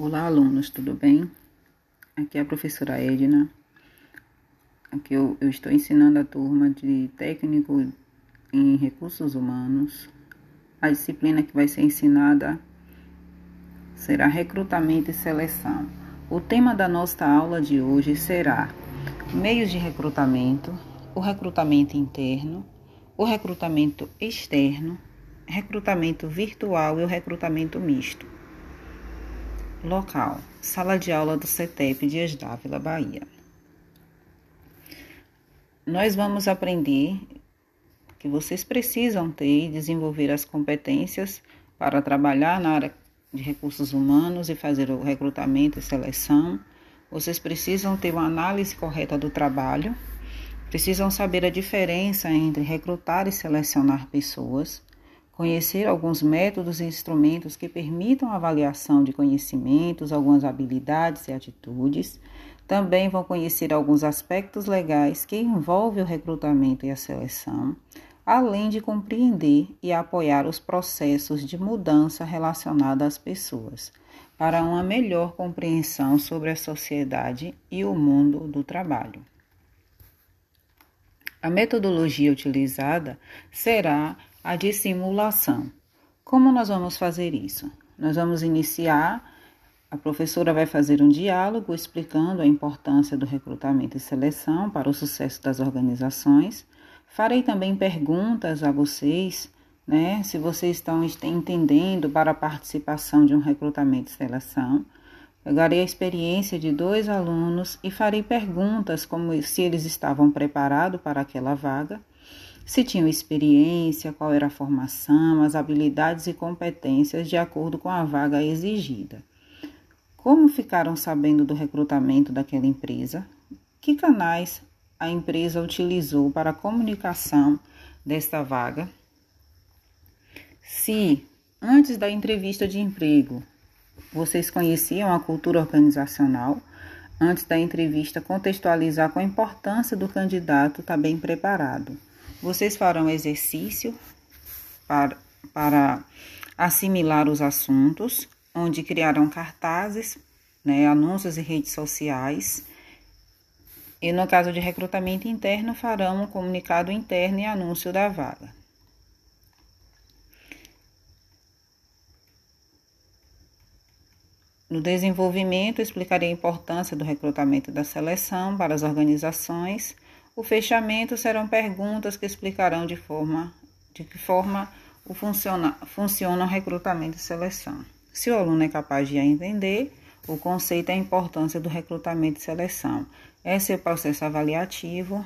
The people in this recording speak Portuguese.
Olá, alunos, tudo bem? Aqui é a professora Edna. Aqui eu, eu, estou ensinando a turma de técnico em recursos humanos. A disciplina que vai ser ensinada será recrutamento e seleção. O tema da nossa aula de hoje será meios de recrutamento, o recrutamento interno, o recrutamento externo, recrutamento virtual e o recrutamento misto. Local: Sala de aula do CETEP Dias Dávila, Bahia. Nós vamos aprender que vocês precisam ter e desenvolver as competências para trabalhar na área de recursos humanos e fazer o recrutamento e seleção. Vocês precisam ter uma análise correta do trabalho, precisam saber a diferença entre recrutar e selecionar pessoas conhecer alguns métodos e instrumentos que permitam avaliação de conhecimentos, algumas habilidades e atitudes. Também vão conhecer alguns aspectos legais que envolvem o recrutamento e a seleção, além de compreender e apoiar os processos de mudança relacionados às pessoas, para uma melhor compreensão sobre a sociedade e o mundo do trabalho. A metodologia utilizada será a dissimulação. Como nós vamos fazer isso? Nós vamos iniciar, a professora vai fazer um diálogo explicando a importância do recrutamento e seleção para o sucesso das organizações. Farei também perguntas a vocês, né, se vocês estão entendendo para a participação de um recrutamento e seleção. Pegarei a experiência de dois alunos e farei perguntas como se eles estavam preparados para aquela vaga se tinham experiência, qual era a formação, as habilidades e competências de acordo com a vaga exigida. Como ficaram sabendo do recrutamento daquela empresa? Que canais a empresa utilizou para a comunicação desta vaga? Se, antes da entrevista de emprego, vocês conheciam a cultura organizacional, antes da entrevista contextualizar com a importância do candidato estar tá bem preparado. Vocês farão exercício para, para assimilar os assuntos, onde criarão cartazes, né, anúncios em redes sociais. E no caso de recrutamento interno, farão um comunicado interno e anúncio da vaga. No desenvolvimento, explicarei a importância do recrutamento da seleção para as organizações o fechamento serão perguntas que explicarão de, forma, de que forma o funciona, funciona o recrutamento e seleção. Se o aluno é capaz de entender o conceito e a importância do recrutamento e seleção. Esse é o processo avaliativo